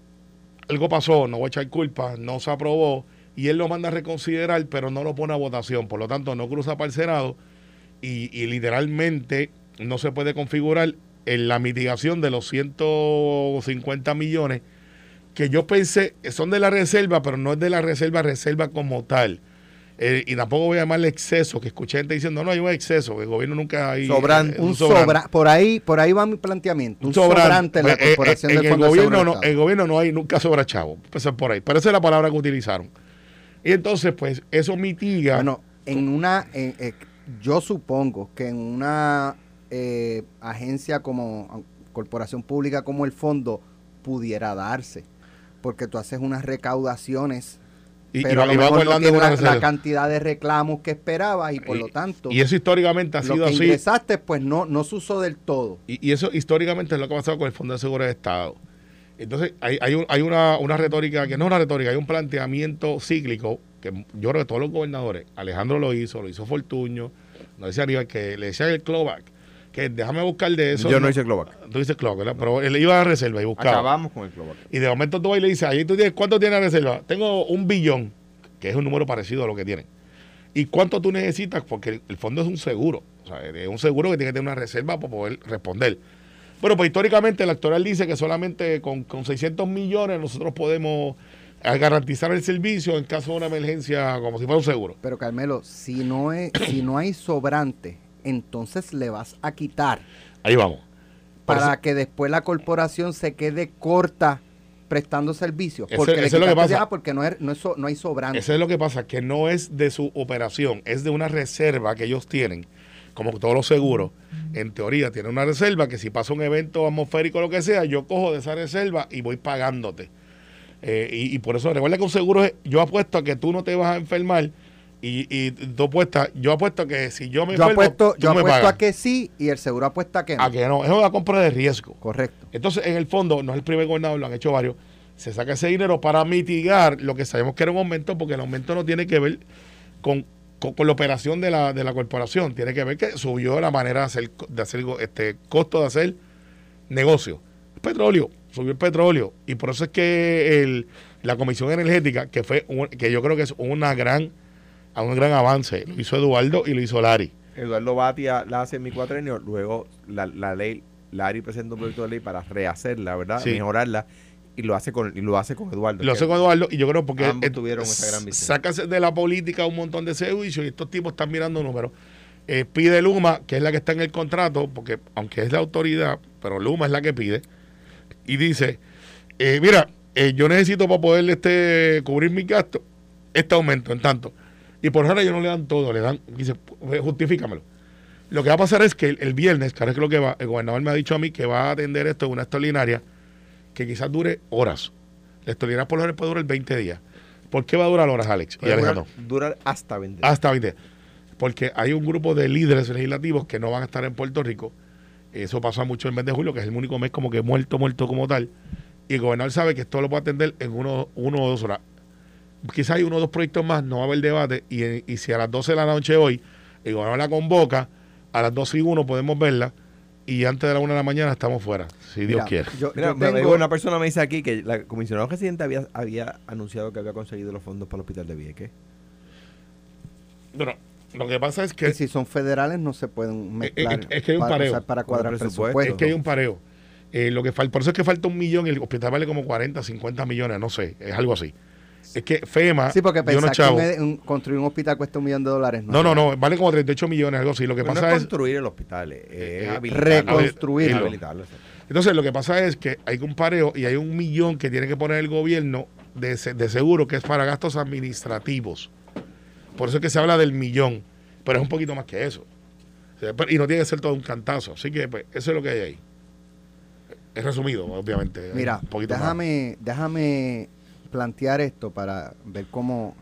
D: algo pasó, no voy a echar culpa, no se aprobó y él lo manda a reconsiderar, pero no lo pone a votación. Por lo tanto, no cruza para el Senado y, y literalmente no se puede configurar en la mitigación de los 150 millones que yo pensé son de la reserva, pero no es de la reserva, reserva como tal. Eh, y tampoco voy a llamarle exceso, que escuché gente diciendo, no, hay un exceso, que el gobierno nunca hay...
E: Sobrante.
D: eh,
B: Un sobra, por ahí por ahí va mi planteamiento. Un sobrante, en la
D: Eh,
B: corporación
D: en
B: del
D: el
B: Fondo
D: gobierno no, el gobierno no hay nunca sobra chavo. Empezar por ahí. Pero esa es la palabra que utilizaron. Y entonces, pues, eso mitiga...
B: Bueno, en una, en- yo supongo que en una eh, agencia como corporación pública como el fondo pudiera darse, porque tú haces unas recaudaciones,
D: y,
B: pero a lo
D: y va
B: mejor no
D: guardando
B: tiene
D: una
B: la, cantidad de reclamos que esperabas y por
D: Y-
B: lo tanto
D: Y eso históricamente ha
B: lo
D: sido
B: que
D: así.
B: ingresaste pues no, no se usó del todo.
D: Y, eso históricamente es lo que ha pasado con el Fondo de Seguridad de Estado. Entonces, hay, hay, un- hay una, una retórica, que no es una retórica, hay un planteamiento cíclico que yo creo que todos los gobernadores, Alejandro lo hizo, lo hizo Fortuño, no decía Aníbal, que le decía el clawback, que déjame buscar de eso.
E: Yo no hice clawback.
D: Tú dices ¿verdad? Pero él iba a la reserva y buscaba.
E: Acabamos con el clawback.
D: Y de momento tú vas y le dices, ahí tú tienes, ¿cuánto tienes la reserva? Tengo un billón, que es un número parecido a lo que tienen. ¿Y cuánto tú necesitas? Porque el, el fondo es un seguro. O sea, es un seguro que tiene que tener una reserva para poder responder. Bueno, pues históricamente el actual dice que solamente con, con 600 millones nosotros podemos eh, garantizar el servicio en caso de una emergencia como si fuera un seguro.
B: Pero Carmelo, si no es, si no hay sobrante, entonces le vas a quitar
D: Ahí vamos.
B: Para que después la corporación se quede corta prestando servicios. Porque
D: eso es lo que pasa.
B: porque no, es, no, es no hay sobrante.
D: Eso es lo que pasa, que no es de su operación, es de una reserva que ellos tienen, como todos los seguros. En teoría, tienen una reserva que si pasa un evento atmosférico o lo que sea, yo cojo de esa reserva y voy pagándote. Eh, y, y por eso, recuerda que un seguro yo apuesto a que tú no te vas a enfermar y, y tú apuestas, yo apuesto que si yo me
B: yo
D: enfermo,
B: apuesto,
D: tú
B: yo
D: me
B: apuesto
D: pagas.
B: a que sí y el seguro apuesta a que no.
D: A que no, es una compra de riesgo.
B: Correcto.
D: Entonces, en el fondo, no es el primer gobernador, lo han hecho varios. Se saca ese dinero para mitigar lo que sabemos que era un aumento, porque el aumento no tiene que ver con, con, con la operación de la, de la corporación. Tiene que ver que subió la manera de hacer, de hacer este costo de hacer negocio. Petróleo, subió el petróleo. Y por eso es que el, la Comisión Energética, que fue un- que yo creo que es una gran, a un gran avance, lo hizo Eduardo y lo hizo Lari.
E: Eduardo Batia la hace en mi cuatrenio, luego la, la ley, Larry presenta un proyecto de ley para rehacerla, ¿verdad?
D: Sí.
E: Mejorarla y lo hace con y lo hace con Eduardo.
D: Lo hace con Eduardo y yo creo porque
E: ambos tuvieron esa gran visión.
D: Sácase de la política un montón de ese juicio y estos tipos están mirando números. Eh, pide Luma, que es la que está en el contrato, porque aunque es la autoridad, pero Luma es la que pide, y dice, eh, mira, eh, yo necesito para poder este, cubrir mis gastos este aumento en tanto. Y por ahora ellos no le dan todo, le dan, dice, "Pues, justifícamelo. Lo que va a pasar es que el, el viernes, ahora es lo que va, el gobernador me ha dicho a mí que va a atender esto en una extraordinaria que quizás dure horas. La extraordinaria por lo general puede durar 20 días. ¿Por qué va a durar horas, Alex y Alejandro?
E: durar, hasta 20
D: Hasta 20 días. Porque hay un grupo de líderes legislativos que no van a estar en Puerto Rico. Eso pasa mucho en el mes de julio, que es el único mes como que muerto, muerto como tal. Y el gobernador sabe que esto lo puede atender en uno, uno o dos horas. Quizás hay uno o dos proyectos más, no va a haber debate. Y, y si a las 12 de la noche hoy el gobernador la convoca, a las 12 y 1 podemos verla y antes de la 1 de la mañana estamos fuera, si Dios
B: Mira,
D: quiere.
B: yo-
E: Mira,
B: yo
E: me-
B: tengo-
E: una persona me dice aquí que la comisionada residente había, había anunciado que había conseguido los fondos para el hospital de Vieques.
D: Bueno, lo que pasa es que
B: si son federales no se pueden mezclar
D: es que hay un
B: para,
D: pareo
B: para cuadrar
E: presupuesto.
B: presupuesto.
D: Es que hay un pareo. Eh, lo que falta, por eso es que falta un millón y el hospital vale como 40, 50 millones, no sé, es algo así. Es que FEMA
B: Sí, porque pensar que un construir un hospital cuesta un millón de dólares.
D: No, no, no, vale como 38 millones, algo así. Lo que
E: Pero no
D: pasa
E: es
D: es.
E: construir el hospital, es
D: Eh,
E: habilitarlo.
B: reconstruirlo.
E: Habilitarlo.
D: Entonces, lo que pasa es que hay un pareo y hay un millón que tiene que poner el gobierno de, de seguro que es para gastos administrativos. Por eso es que se habla del millón, pero es un poquito más que eso. Y no tiene que ser todo un cantazo. Así que pues, eso es lo que hay ahí. Es resumido, obviamente.
B: Mira,
D: un poquito más.
B: déjame, déjame plantear esto para ver cómo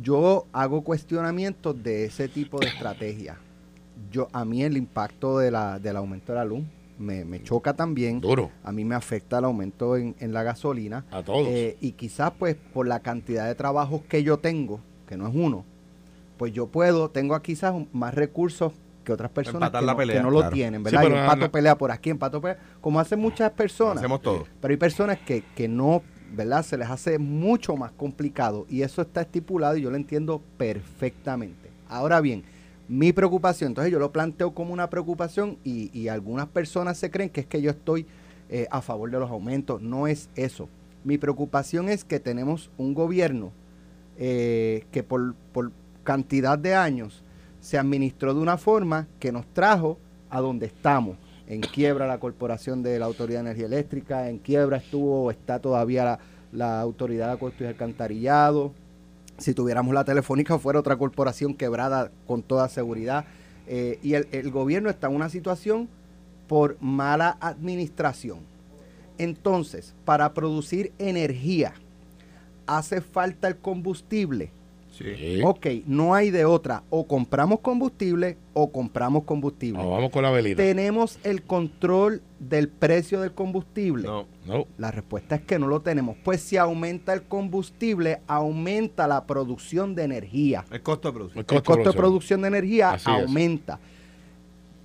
B: yo hago cuestionamientos de ese tipo de estrategia. Yo, a mí el impacto de la, del aumento de la luz me, me choca también.
D: Duro,
B: A mí me afecta el aumento en, en la gasolina.
D: a todos.
B: Eh, y quizás pues por la cantidad de trabajos que yo tengo, que no es uno, pues yo puedo, tengo quizás más recursos que otras personas que
E: la
B: no,
E: pelea,
B: que no lo tienen,
D: Sí,
B: ¿verdad?
D: pero
B: y
D: na-
B: empato pelea por aquí, empato pelea, como hacen muchas personas.
E: Hacemos todo.
B: Pero hay personas que, que no, ¿verdad? Se les hace mucho más complicado y eso está estipulado y yo lo entiendo perfectamente. Ahora bien, mi preocupación, entonces yo lo planteo como una preocupación y, algunas personas se creen que es que yo estoy eh, a favor de los aumentos. No es eso. Mi preocupación es que tenemos un gobierno eh, que por, por cantidad de años se administró de una forma que nos trajo a donde estamos. En quiebra la Corporación de la Autoridad de Energía Eléctrica, en quiebra estuvo, está todavía la, Autoridad de Acuestos y Alcantarillado. Si tuviéramos la Telefónica fuera otra corporación quebrada con toda seguridad. Eh, y el, el gobierno está en una situación por mala administración. Entonces, para producir energía, hace falta el combustible.
D: Sí.
B: Ok, no hay de otra. O compramos combustible o compramos combustible.
D: Vamos, vamos con la velita.
B: ¿Tenemos el control del precio del combustible?
E: No.
D: No,
B: La respuesta es que no lo tenemos. Pues si aumenta el combustible, aumenta la producción de energía.
E: El costo de producción.
D: el
B: El costo de producción de energía
D: Así es.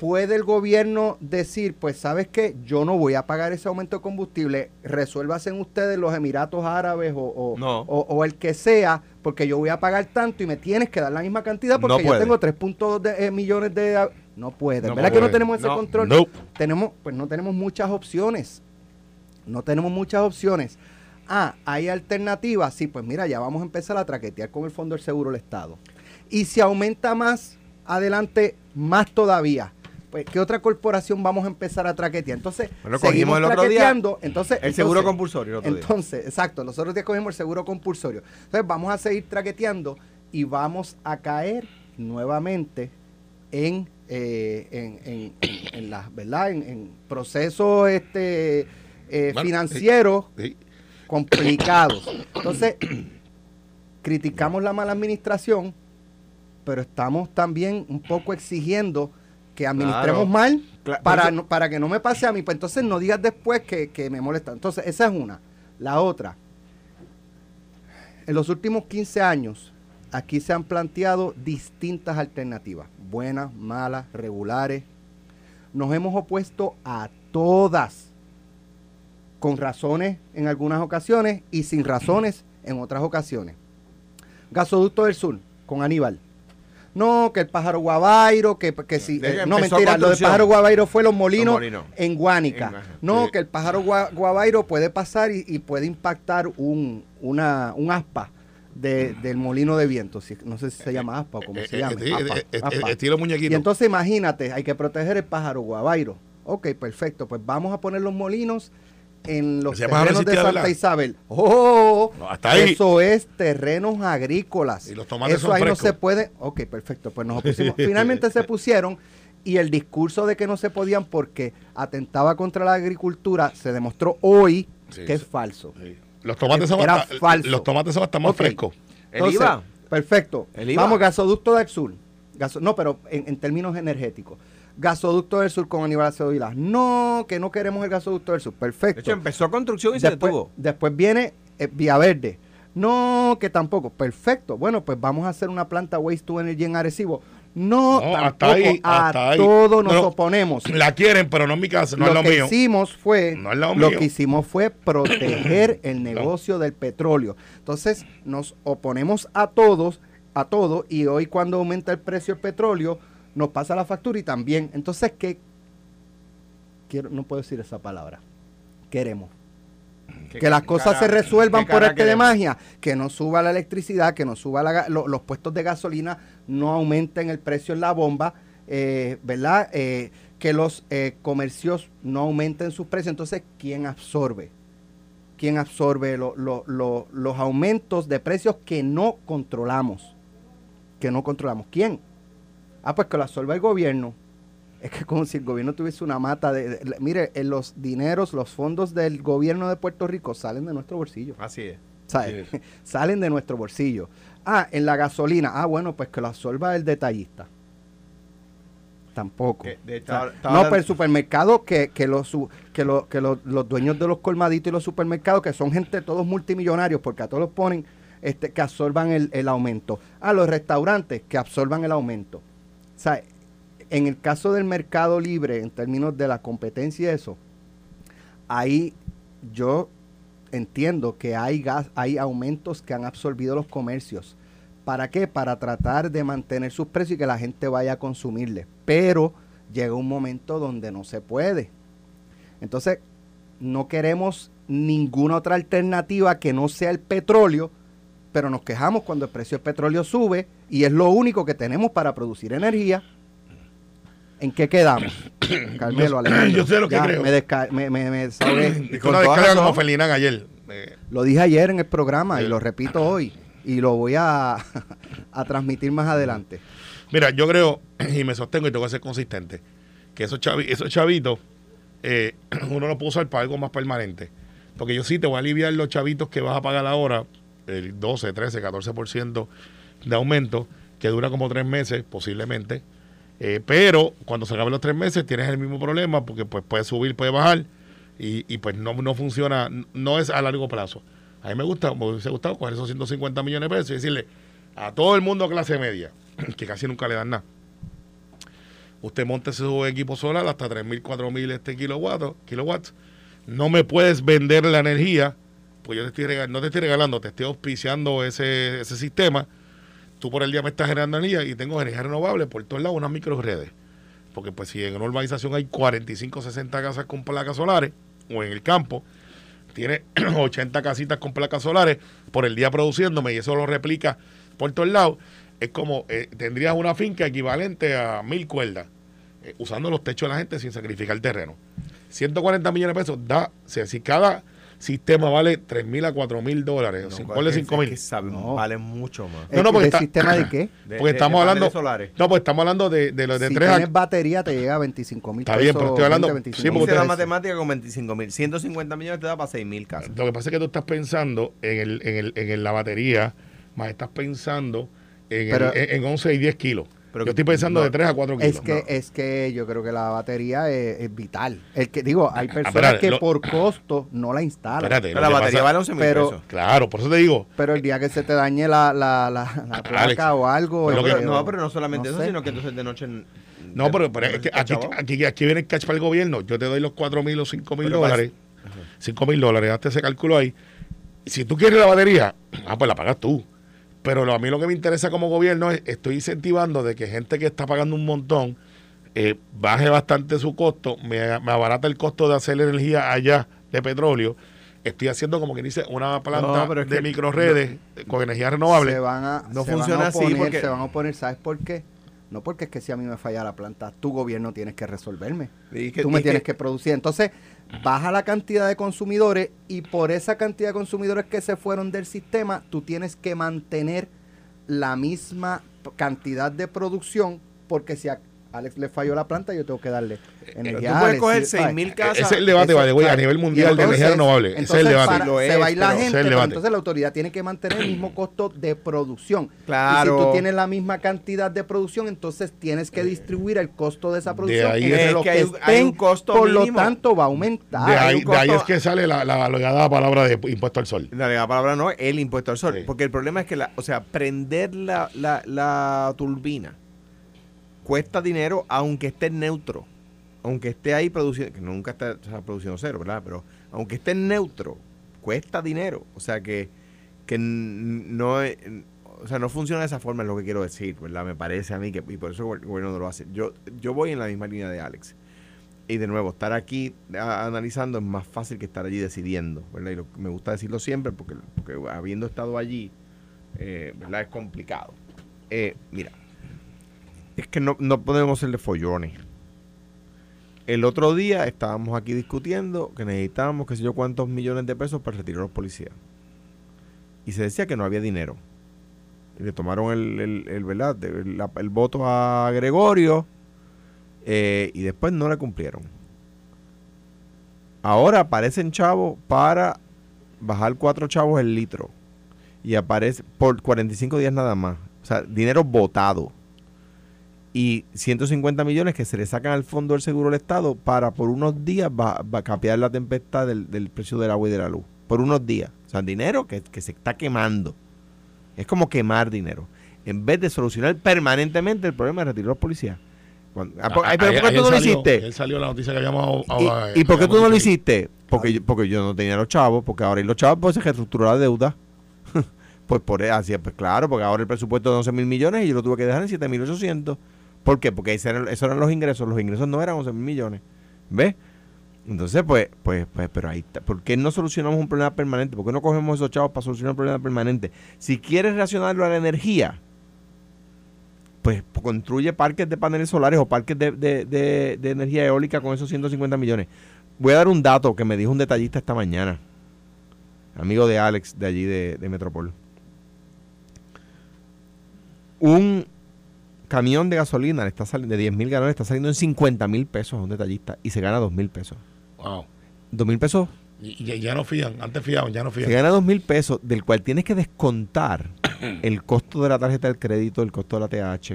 B: ¿Puede el gobierno decir, pues sabes qué, yo no voy a pagar ese aumento de combustible, resuélvanse ustedes los Emiratos Árabes o, o-
E: No.
B: o- o el que sea, porque yo voy a pagar tanto y me tienes que dar la misma cantidad porque
E: No
B: yo tengo 3.2 de- eh, millones de... No puede,
E: No
B: ¿verdad que no tenemos ese control?
D: No.
B: Tenemos, pues no tenemos muchas opciones. No tenemos muchas opciones. Ah, hay alternativas. Sí, pues mira, ya vamos a empezar a traquetear con el Fondo del Seguro del Estado. Y si aumenta más adelante, más todavía. Pues, ¿qué otra corporación vamos a empezar a traquetear? Entonces,
E: Bueno,
B: seguimos
E: el otro día
B: traqueteando. Entonces,
E: El seguro
B: entonces-
E: compulsorio el otro día.
B: entonces, exacto, nosotros ya cogimos el seguro compulsorio. Entonces vamos a seguir traqueteando y vamos a caer nuevamente en, eh, en, en, en- en la, ¿verdad? En, en procesos este, eh,
D: Bueno,
B: financieros
D: sí.
B: complicados. Entonces, criticamos la mala administración, pero estamos también un poco exigiendo que administremos
E: Claro.
B: mal para,
E: eso-
B: no- para que no me pase a mí. Pues entonces no digas después que, que me molesta. Entonces, esa es una. La otra, en los últimos 15 años, aquí se han planteado distintas alternativas, buenas, malas, regulares. Nos hemos opuesto a todas, con razones en algunas ocasiones y sin razones en otras ocasiones. Gasoducto del Sur, con Aníbal. No, que el pájaro guabairo, que, que si... Eh, no, mentira, lo del pájaro guabairo fue los molinos,
E: Los molinos.
B: en Guánica.
E: En-
B: no,
D: Sí.
B: que el pájaro gua- guabairo puede pasar y, y puede impactar un, una, un aspa de- del molino de viento. si- no sé si se llama aspa o como
D: Eh,
B: se
D: eh,
B: llama.
D: eh, eh, eh, estilo muñequito.
B: Y entonces imagínate, hay que proteger el pájaro guabairo. Ok, perfecto, pues vamos a poner los molinos en los terrenos de Santa. Isabel. ¡Oh!
D: No, hasta ahí.
B: Eso es terrenos agrícolas.
D: Y los tomates
B: Eso
D: son
B: ahí
D: frescos.
B: no se puede. Ok, perfecto, pues nos opusimos. Finalmente se pusieron y el discurso de que no se podían porque atentaba contra la agricultura se demostró hoy
D: Sí,
B: que es falso.
D: Sí. Los tomates son
B: Era
D: hasta,
B: falso.
D: los tomates son hasta más frescos.
E: El
B: Entonces,
E: IVA.
B: Perfecto.
E: El IVA.
B: Vamos, gasoducto del sur. Gaso- no, pero en, en términos energéticos. Gasoducto del sur con Aníbal Acevedo Vilá. No, que no queremos el gasoducto del sur. Perfecto.
E: De hecho, empezó construcción y se
B: después,
E: detuvo.
B: después viene eh, Vía Verde. No, que tampoco. Perfecto. Bueno, pues vamos a hacer una planta Waste to Energy en Arecibo. No,
D: No,
B: tampoco.
D: hasta ahí,
B: a
D: hasta ahí.
B: todo nos
D: No, no.
B: oponemos.
D: La quieren, pero no en mi casa, no
B: lo
D: es lo
B: que
D: mío.
B: hicimos fue
D: No es lo
B: lo
D: mío.
B: que hicimos fue proteger el negocio del petróleo. Entonces, nos oponemos a todos, a todo y hoy cuando aumenta el precio del petróleo nos pasa la factura y también. Entonces, ¿qué quiero no puedo decir esa palabra. Queremos que las cosas se resuelvan por arte de magia, que no suba la electricidad, que no suba la lo- los puestos de gasolina, no aumenten el precio en la bomba, eh, ¿verdad? Eh, que los eh, comercios no aumenten sus precios. Entonces, ¿quién absorbe? ¿Quién absorbe lo- lo- lo- los aumentos de precios que no controlamos? Que no controlamos. ¿Quién? Ah, pues que lo absorba el gobierno. Es que como si el gobierno tuviese una mata de... de- mire, en los dineros, los fondos del gobierno de Puerto Rico salen de nuestro bolsillo.
E: Así es.
B: ¿sabes? Salen de nuestro bolsillo. Ah, en la gasolina. Ah, bueno, pues que lo absorba el detallista. Tampoco.
E: De-
B: no, pero el supermercado que, que, los, que, lo- que los, los dueños de los colmaditos y los supermercados, que son gente todos multimillonarios, porque a todos los ponen, este, que absorban el, el aumento. A los restaurantes que absorban el aumento. O sea, en el caso del mercado libre, en términos de la competencia y eso, ahí yo entiendo que hay gas, hay aumentos que han absorbido los comercios. ¿Para qué? Para tratar de mantener sus precios y que la gente vaya a consumirle. Pero llega un momento donde no se puede. Entonces, no queremos ninguna otra alternativa que no sea el petróleo, pero nos quejamos cuando el precio del petróleo sube y es lo único que tenemos para producir energía. ¿En qué quedamos? Carmelo, Alejandro.
D: yo sé lo que
B: Ya,
D: creo.
B: Me, desca- me, me- me
E: con
D: una
E: toda
D: descarga como Felinán ayer. Eh,
B: Lo dije ayer en el programa y
D: Sí.
B: lo repito hoy. Y lo voy a, a transmitir más adelante.
D: Mira, yo creo, y me sostengo y tengo que ser consistente, que esos, chavi- esos chavitos eh, uno lo puede usar para algo más permanente. Porque yo sí te voy a aliviar los chavitos que vas a pagar ahora, el 12, 13, 14% de aumento, que dura como tres meses posiblemente. Eh, pero cuando se acaben los tres meses tienes el mismo problema porque pues puede subir, puede bajar y, y, pues no, no funciona, no es a largo plazo. A mí me gusta, me hubiese gustado coger esos 150 millones de pesos y decirle a todo el mundo clase media, que casi nunca le dan nada. Usted monte su equipo solar hasta 3.000, 4.000 este kilowatts, kilowatts. No me puedes vender la energía, pues yo te estoy regal- no te estoy regalando, te estoy auspiciando ese, ese sistema. Tú por el día me estás generando energía y tengo energía renovable por todos lados, unas microredes. Porque pues si en una urbanización hay 45, 60 casas con placas solares, o en el campo, tiene 80 casitas con placas solares por el día produciéndome y eso lo replica por todos lados, es como eh, tendrías una finca equivalente a mil cuerdas, eh, usando los techos de la gente sin sacrificar terreno. 140 millones de pesos da, o si cada sistema vale 3 mil a 4 mil dólares, o si ponle 5 mil.
B: No.
E: valen mucho más.
D: No, no,
B: ¿El-
D: porque
B: ¿del
D: está-
B: sistema de qué?
E: De-
D: Porque
E: de-
D: estamos
E: de
D: hablando,
E: solares.
D: no, pues estamos hablando de, de los de
B: si
D: 3 a
B: tienes batería te llega a 25 mil
D: Está bien, pero estoy hablando- sí,
E: Hice
D: porque
E: la matemática con 25 mil. 150 millones te da para 6 mil casas.
D: Lo que pasa es que tú estás pensando en, el, en, el, en el- la batería, más estás pensando en, el-
B: Pero-
D: en, en 11 y 10 kilos.
E: Pero
D: Yo estoy pensando
E: no,
D: de 3 a 4 kilos.
B: Es que, es que yo creo que la batería es, es vital. El que digo, hay personas
D: espérate,
B: que
D: lo-
B: por costo no la instalan.
D: Espérate,
E: Pero la
D: que
E: batería
D: pasa-
E: vale 11 mil
B: pero-
E: pesos.
D: Claro, por eso te digo.
B: Pero el día que se te dañe la, la, la, la placa
D: Alex,
B: o algo.
D: pero
E: No,
D: que-
E: pero, no, pero no solamente
B: no
E: eso,
B: sé.
E: sino que entonces de noche.
D: No, pero, pero es que aquí, aquí, aquí viene el catch para el gobierno. Yo te doy los 4 mil o 5 mil dólares. 5 mil dólares, hazte ese cálculo ahí. Si tú quieres la batería, ah, pues la pagas tú. Pero lo- a mí lo que me interesa como gobierno es, estoy incentivando de que gente que está pagando un montón eh, baje bastante su costo, me, me abarata el costo de hacer energía allá de petróleo. Estoy haciendo como que dice una planta
E: No,
D: de
E: que-
D: microredes con energía renovable.
B: se van a,
E: No
B: se van
E: funciona
B: a
E: así porque-
B: se van a oponer, ¿sabes por qué? No porque es que si a mí me falla la planta, tu gobierno tienes que resolverme.
E: Y que-
B: Tú me
E: y
B: tienes
E: que-
B: que producir. Entonces, baja la cantidad de consumidores y por esa cantidad de consumidores que se fueron del sistema, tú tienes que mantener la misma cantidad de producción porque si a Alex le falló la planta, yo tengo que darle energía.
E: Tú puedes coger
B: ¿sabes?
E: 6 mil
D: Ese
E: casas.
D: es el debate, vale, güey, a nivel mundial de
B: entonces-
D: energía renovable. Ese es el debate.
B: para-
E: Lo
B: se va a ir la
D: es
B: gente, pero entonces la autoridad tiene que mantener el mismo costo de producción.
E: Claro.
B: Y si tú tienes la misma cantidad de producción, entonces tienes que distribuir el costo de esa producción
D: ahí
B: entre
E: es
B: los
E: que
B: que,
E: hay un- hay un
B: estén,
E: costo
B: por
E: mínimo.
B: lo tanto va a aumentar.
D: de, ahí, de ahí es que sale la, la, la palabra de impuesto al sol.
E: La, la palabra no, el impuesto al sol.
D: Sí.
E: Porque el problema es que, la, o sea, prender la, la, la turbina
C: cuesta dinero aunque esté neutro. Aunque esté ahí produciendo, que nunca está produciendo cero, ¿verdad? Pero aunque esté neutro, cuesta dinero. O sea que, que no es- o sea, no funciona de esa forma, es lo que quiero decir, ¿verdad? Me parece a mí que, y por eso el gobierno no lo hace. Yo, yo voy en la misma línea de Alex. Y de nuevo, estar aquí analizando es más fácil que estar allí decidiendo, ¿verdad? Y lo- me gusta decirlo siempre porque, porque habiendo estado allí, eh, ¿verdad? Es complicado. Eh, mira, es que no, no podemos ser de follones. El otro día estábamos aquí discutiendo que necesitábamos, qué sé yo, cuántos millones de pesos para retirar a los policías. Y se decía que no había dinero. Y le tomaron el, el, el, ¿verdad? el voto a Gregorio eh, y después no le cumplieron. Ahora aparecen chavos para bajar cuatro chavos el litro. Y aparece por 45 días nada más. O sea, dinero votado. Y 150 millones que se le sacan al fondo del seguro del Estado para por unos días va, va a capear la tempestad del, del precio del agua y de la luz. Por unos días. O sea, dinero que, que se está quemando. Es como quemar dinero. En vez de solucionar permanentemente el problema de retirar a los policías. Cuando- ah, por- ay, pero ¿por qué tú no lo hiciste?
D: ayer salió la noticia que habíamos.
C: ¿Y,
D: ah,
C: y por qué tú no lo hiciste? Porque yo, porque yo no tenía los chavos, porque ahora y los chavos pues se reestructuró la deuda. pues por así, pues claro, porque ahora el presupuesto de 11 mil millones y yo lo tuve que dejar en 7 mil 800. ¿Por qué? Porque esos eran, los ingresos, los ingresos no eran 11 mil millones. ¿Ves? Entonces, pues, pues, pues, pero ahí está. ¿Por qué no solucionamos un problema permanente? ¿Por qué no cogemos esos chavos para solucionar un problema permanente? Si quieres relacionarlo a la energía, pues, construye parques de paneles solares o parques de, de- de- de energía eólica con esos 150 millones. Voy a dar un dato que me dijo un detallista esta mañana, amigo de Alex de allí de, de Metropol. Un camión de gasolina le está saliendo de 10 mil galones, está saliendo en 50 mil pesos a un detallista y se gana 2 mil pesos.
D: Wow.
C: 2 mil pesos
D: Y, y ya no fían. Antes fiaban, ya no
C: se
D: fían.
C: gana 2 mil pesos, del cual tienes que descontar el costo de la tarjeta del crédito, el costo de la TH.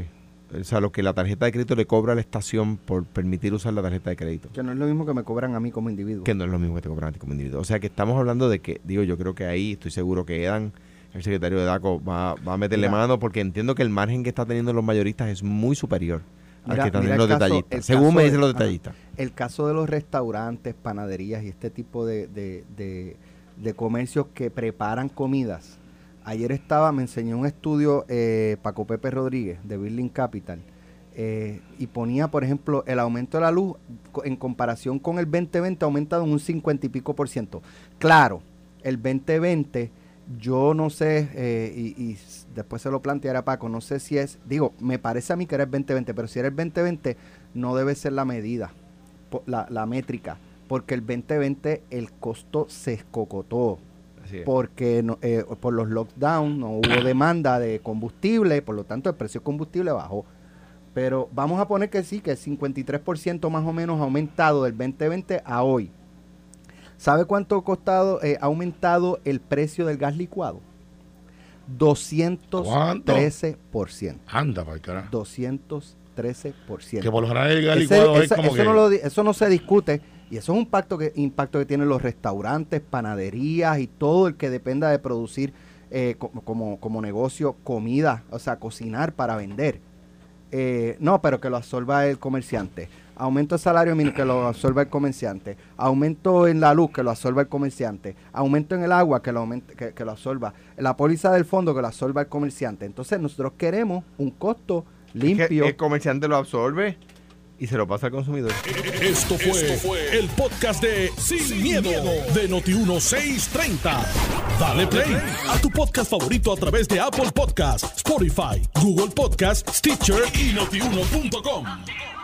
C: O sea, lo que la tarjeta de crédito le cobra a la estación por permitir usar la tarjeta de crédito.
B: Que no es lo mismo que me cobran a mí como individuo.
C: Que no es lo mismo que te cobran a ti como individuo. O sea, que estamos hablando de que, digo, yo creo que ahí estoy seguro que Edan, el secretario de DACO, va, va a meterle
B: Mira.
C: mano porque entiendo que el margen que está teniendo los mayoristas es muy superior al que están teniendo los
B: caso-
C: detallistas. según me
B: de-
C: dicen los detallistas.
B: El caso de los restaurantes, panaderías y este tipo de, de- de- de comercios que preparan comidas. Ayer estaba, me enseñó un estudio eh, Paco Pepe Rodríguez de Building Capital eh, y ponía, por ejemplo, el aumento de la luz en comparación con el 2020 ha aumentado en un 50 y pico por ciento. Claro, el 2020 yo no sé, eh, y, y después se lo planteará Paco, no sé si es, digo, me parece a mí que era el 2020, pero si era el 2020 no debe ser la medida, la, la métrica, porque el 2020 el costo se escocotó,
C: es.
B: porque no- eh, por los lockdowns no hubo demanda de combustible, por lo tanto el precio de combustible bajó. Pero vamos a poner que sí, que el 53% más o menos ha aumentado del 2020 a hoy. ¿Sabe cuánto ha costado, eh, ha aumentado el precio del gas licuado? 213%.
D: Anda, para carajo.
B: 213%.
D: Que por lo general el gas
B: Ese-
D: licuado es
B: esa-
D: como
B: eso,
D: que.
B: no lo di- eso no se discute y eso es un impacto que, impacto que tienen los restaurantes, panaderías y todo el que dependa de producir eh, co- como, como negocio comida, o sea, cocinar para vender. Eh, no, pero que lo absorba el comerciante. Aumento de salario mínimo que lo absorba el comerciante. Aumento en la luz que lo absorba el comerciante. Aumento en el agua que lo, aumente- que, que lo absorba. La póliza del fondo que lo absorba el comerciante. Entonces nosotros queremos un costo
C: Es que
B: limpio.
C: el comerciante lo absorbe y se lo pasa al consumidor.
A: Esto fue, el podcast de Sin, miedo, de Noti1630. Dale play a tu podcast favorito a través de Apple Podcasts, Spotify, Google Podcasts, Stitcher y notiuno.com.